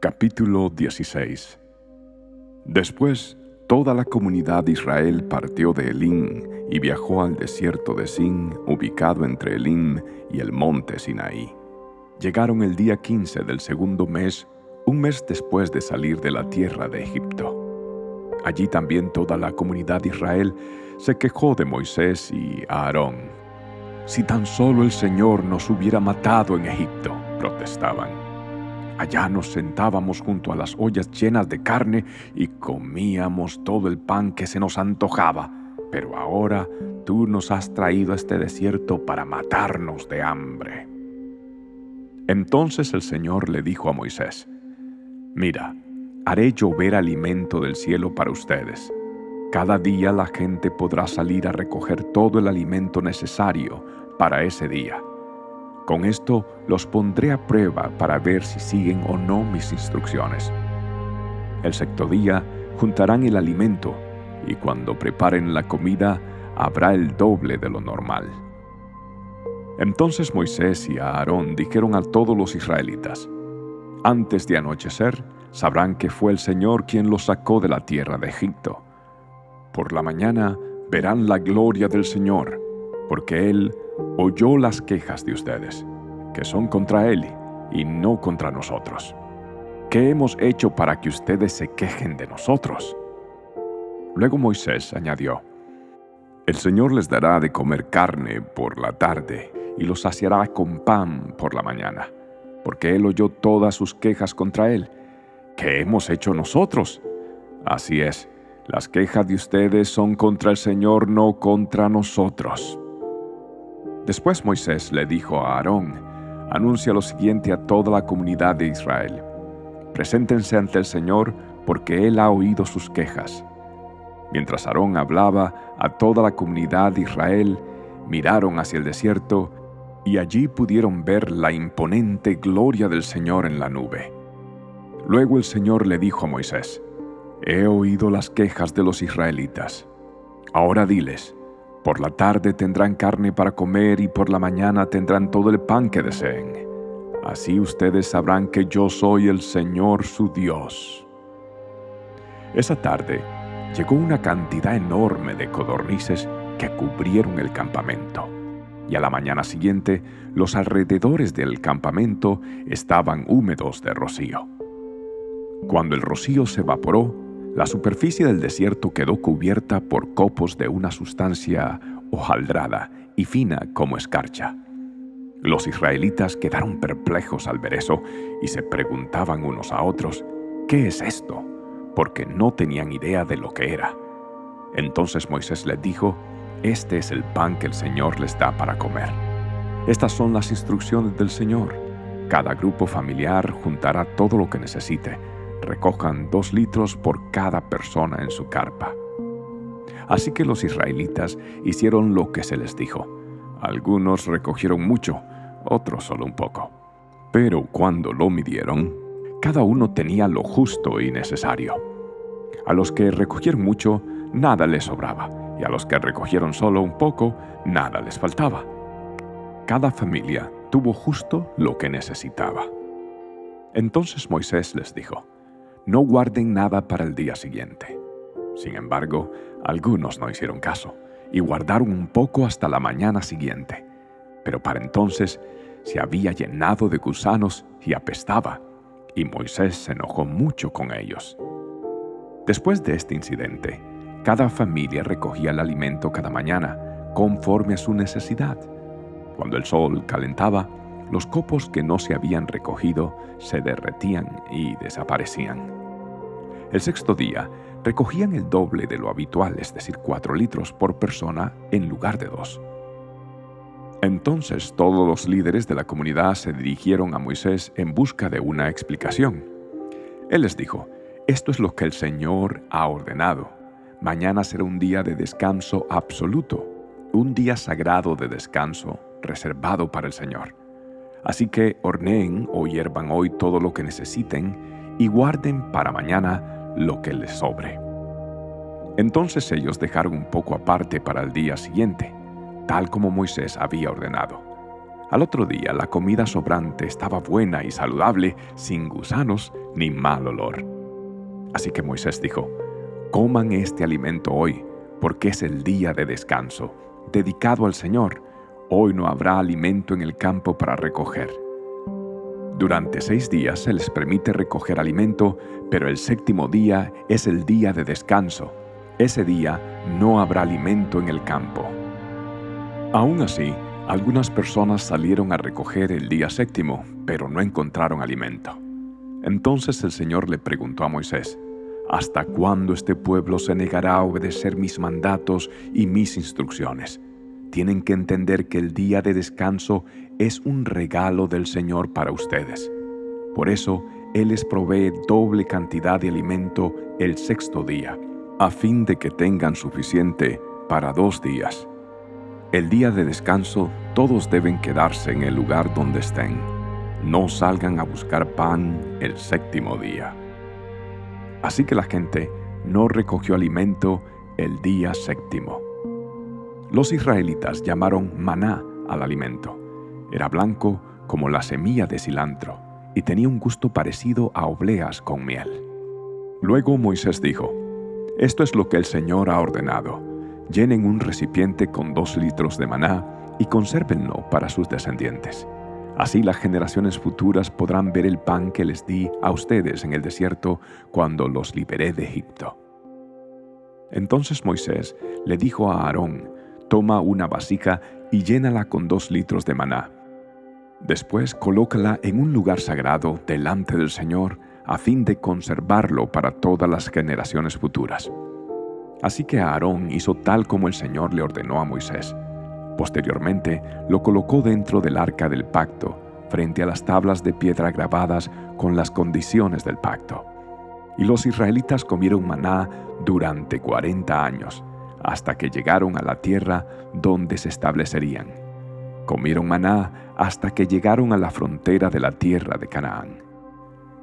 Capítulo 16 Después, toda la comunidad de Israel partió de Elim y viajó al desierto de Sin, ubicado entre Elim y el monte Sinaí. Llegaron el día 15 del segundo mes, un mes después de salir de la tierra de Egipto. Allí también toda la comunidad de Israel se quejó de Moisés y Aarón. Si tan solo el Señor nos hubiera matado en Egipto, protestaban Allá nos sentábamos junto a las ollas llenas de carne y comíamos todo el pan que se nos antojaba. Pero ahora tú nos has traído a este desierto para matarnos de hambre. Entonces el Señor le dijo a Moisés, Mira, haré llover alimento del cielo para ustedes. Cada día la gente podrá salir a recoger todo el alimento necesario para ese día con esto los pondré a prueba para ver si siguen o no mis instrucciones. El sexto día juntarán el alimento y cuando preparen la comida habrá el doble de lo normal. Entonces Moisés y Aarón dijeron a todos los israelitas, Antes de anochecer sabrán que fue el Señor quien los sacó de la tierra de Egipto. Por la mañana verán la gloria del Señor, porque Él oyó las quejas de ustedes, que son contra Él y no contra nosotros. ¿Qué hemos hecho para que ustedes se quejen de nosotros? Luego Moisés añadió, El Señor les dará de comer carne por la tarde y los saciará con pan por la mañana, porque Él oyó todas sus quejas contra Él. ¿Qué hemos hecho nosotros? Así es, las quejas de ustedes son contra el Señor, no contra nosotros. Después Moisés le dijo a Aarón, anuncia lo siguiente a toda la comunidad de Israel. Preséntense ante el Señor porque Él ha oído sus quejas. Mientras Aarón hablaba a toda la comunidad de Israel, miraron hacia el desierto y allí pudieron ver la imponente gloria del Señor en la nube. Luego el Señor le dijo a Moisés, He oído las quejas de los israelitas. Ahora diles, por la tarde tendrán carne para comer y por la mañana tendrán todo el pan que deseen. Así ustedes sabrán que yo soy el Señor su Dios. Esa tarde llegó una cantidad enorme de codornices que cubrieron el campamento. Y a la mañana siguiente los alrededores del campamento estaban húmedos de rocío. Cuando el rocío se evaporó, la superficie del desierto quedó cubierta por copos de una sustancia hojaldrada y fina como escarcha. Los israelitas quedaron perplejos al ver eso y se preguntaban unos a otros, ¿qué es esto? Porque no tenían idea de lo que era. Entonces Moisés les dijo, este es el pan que el Señor les da para comer. Estas son las instrucciones del Señor. Cada grupo familiar juntará todo lo que necesite recojan dos litros por cada persona en su carpa. Así que los israelitas hicieron lo que se les dijo. Algunos recogieron mucho, otros solo un poco. Pero cuando lo midieron, cada uno tenía lo justo y necesario. A los que recogieron mucho, nada les sobraba, y a los que recogieron solo un poco, nada les faltaba. Cada familia tuvo justo lo que necesitaba. Entonces Moisés les dijo, no guarden nada para el día siguiente. Sin embargo, algunos no hicieron caso y guardaron un poco hasta la mañana siguiente. Pero para entonces se había llenado de gusanos y apestaba, y Moisés se enojó mucho con ellos. Después de este incidente, cada familia recogía el alimento cada mañana, conforme a su necesidad. Cuando el sol calentaba, los copos que no se habían recogido se derretían y desaparecían. El sexto día recogían el doble de lo habitual, es decir, cuatro litros por persona en lugar de dos. Entonces todos los líderes de la comunidad se dirigieron a Moisés en busca de una explicación. Él les dijo, esto es lo que el Señor ha ordenado. Mañana será un día de descanso absoluto, un día sagrado de descanso reservado para el Señor. Así que horneen o hiervan hoy todo lo que necesiten y guarden para mañana lo que les sobre. Entonces ellos dejaron un poco aparte para el día siguiente, tal como Moisés había ordenado. Al otro día la comida sobrante estaba buena y saludable, sin gusanos ni mal olor. Así que Moisés dijo, coman este alimento hoy, porque es el día de descanso, dedicado al Señor. Hoy no habrá alimento en el campo para recoger. Durante seis días se les permite recoger alimento, pero el séptimo día es el día de descanso. Ese día no habrá alimento en el campo. Aún así, algunas personas salieron a recoger el día séptimo, pero no encontraron alimento. Entonces el Señor le preguntó a Moisés, ¿Hasta cuándo este pueblo se negará a obedecer mis mandatos y mis instrucciones? Tienen que entender que el día de descanso es un regalo del Señor para ustedes. Por eso, Él les provee doble cantidad de alimento el sexto día, a fin de que tengan suficiente para dos días. El día de descanso todos deben quedarse en el lugar donde estén. No salgan a buscar pan el séptimo día. Así que la gente no recogió alimento el día séptimo. Los israelitas llamaron maná al alimento. Era blanco como la semilla de cilantro y tenía un gusto parecido a obleas con miel. Luego Moisés dijo, Esto es lo que el Señor ha ordenado. Llenen un recipiente con dos litros de maná y consérvenlo para sus descendientes. Así las generaciones futuras podrán ver el pan que les di a ustedes en el desierto cuando los liberé de Egipto. Entonces Moisés le dijo a Aarón, toma una vasija y llénala con dos litros de maná. Después colócala en un lugar sagrado delante del Señor a fin de conservarlo para todas las generaciones futuras. Así que Aarón hizo tal como el Señor le ordenó a Moisés. Posteriormente, lo colocó dentro del arca del pacto, frente a las tablas de piedra grabadas con las condiciones del pacto. Y los israelitas comieron maná durante cuarenta años, hasta que llegaron a la tierra donde se establecerían. Comieron maná hasta que llegaron a la frontera de la tierra de Canaán.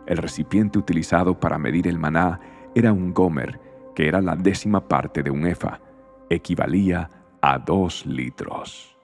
El recipiente utilizado para medir el maná era un gomer, que era la décima parte de un efa, equivalía a dos litros.